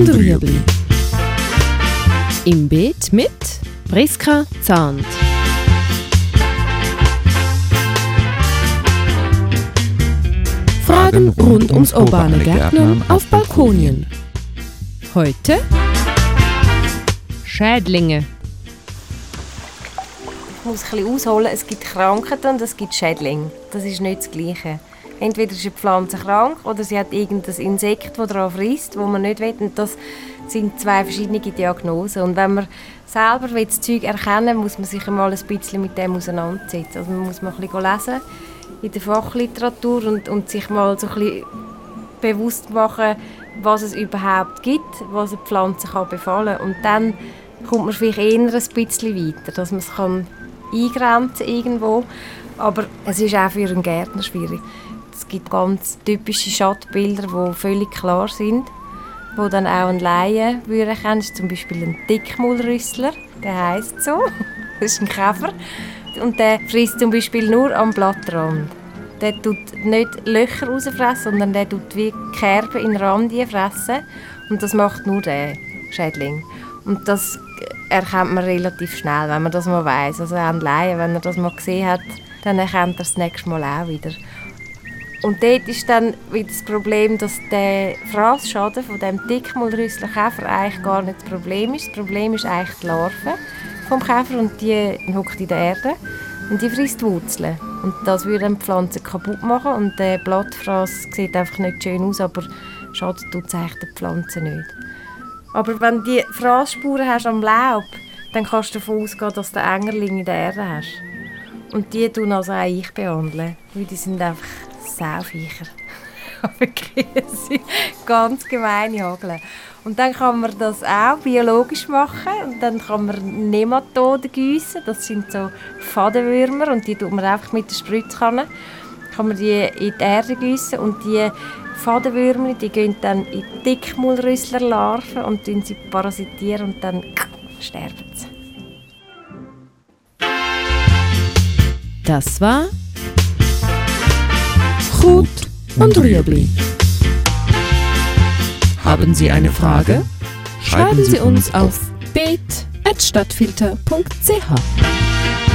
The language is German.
und Rüebli. Im Beet mit Priska Zahnt. Fragen rund ums urbane Gärtnern auf Balkonien. Heute Schädlinge. Ich muss ein bisschen ausholen. Es gibt Krankheiten und es gibt Schädlinge. Das ist nicht das Gleiche. Entweder ist eine Pflanze krank oder sie hat irgendein Insekt, das darauf frisst, wo man nicht will. Und das sind zwei verschiedene Diagnosen. Und wenn man selber das Zeug erkennen muss man sich einmal ein bisschen mit dem auseinandersetzen. Also man muss mal ein bisschen lesen in der Fachliteratur und, und sich mal so ein bisschen bewusst machen, was es überhaupt gibt, was eine Pflanze kann befallen kann. Und dann kommt man vielleicht eher ein bisschen weiter, dass man es kann eingrenzen irgendwo. Aber es ist auch für einen Gärtner schwierig. Es gibt ganz typische Schattenbilder, die völlig klar sind, wo dann auch ein Laie würde kennen. zum Beispiel ein Dickmaulrüssler, der heißt so. Das ist ein Käfer und der frisst zum Beispiel nur am Blattrand. Der tut nicht Löcher rausfressen, sondern der tut wie Kerben in Rand fressen und das macht nur der Schädling. Und das erkennt man relativ schnell, wenn man das mal weiß. Also ein Laie, wenn er das mal gesehen hat, dann erkennt er das nächste Mal auch wieder. Und dort ist dann wieder das Problem, dass der Fraßschaden von dem Dickmaulrüsslerkäfer eigentlich gar nicht das Problem ist. Das Problem ist eigentlich die Larve vom Käfer und die hockt in der Erde und die frisst Wurzeln. Und das würde die Pflanze kaputt machen und der Blattfraß sieht einfach nicht schön aus, aber schadet tut es eigentlich der Pflanze nicht. Aber wenn du die Fraßspuren hast am Laub, dann kannst du davon ausgehen, dass du Engerling in der Erde hast. Und die tun also auch ich behandeln, weil die sind einfach Sauviecher. Ganz gemeine Hageln. Und dann kann man das auch biologisch machen. Und dann kann man Nematoden gießen. Das sind so Fadenwürmer und die tut man einfach mit der Spritzkanne. Kann man die in die Erde gießen und die Fadenwürmer, die gehen dann in Dickmaulrüsslerlarven und sie parasitieren und dann sterben sie. Das war Gut und Rüebli. Haben Sie eine Frage? Schreiben Sie uns auf beet.stadtfilter.ch.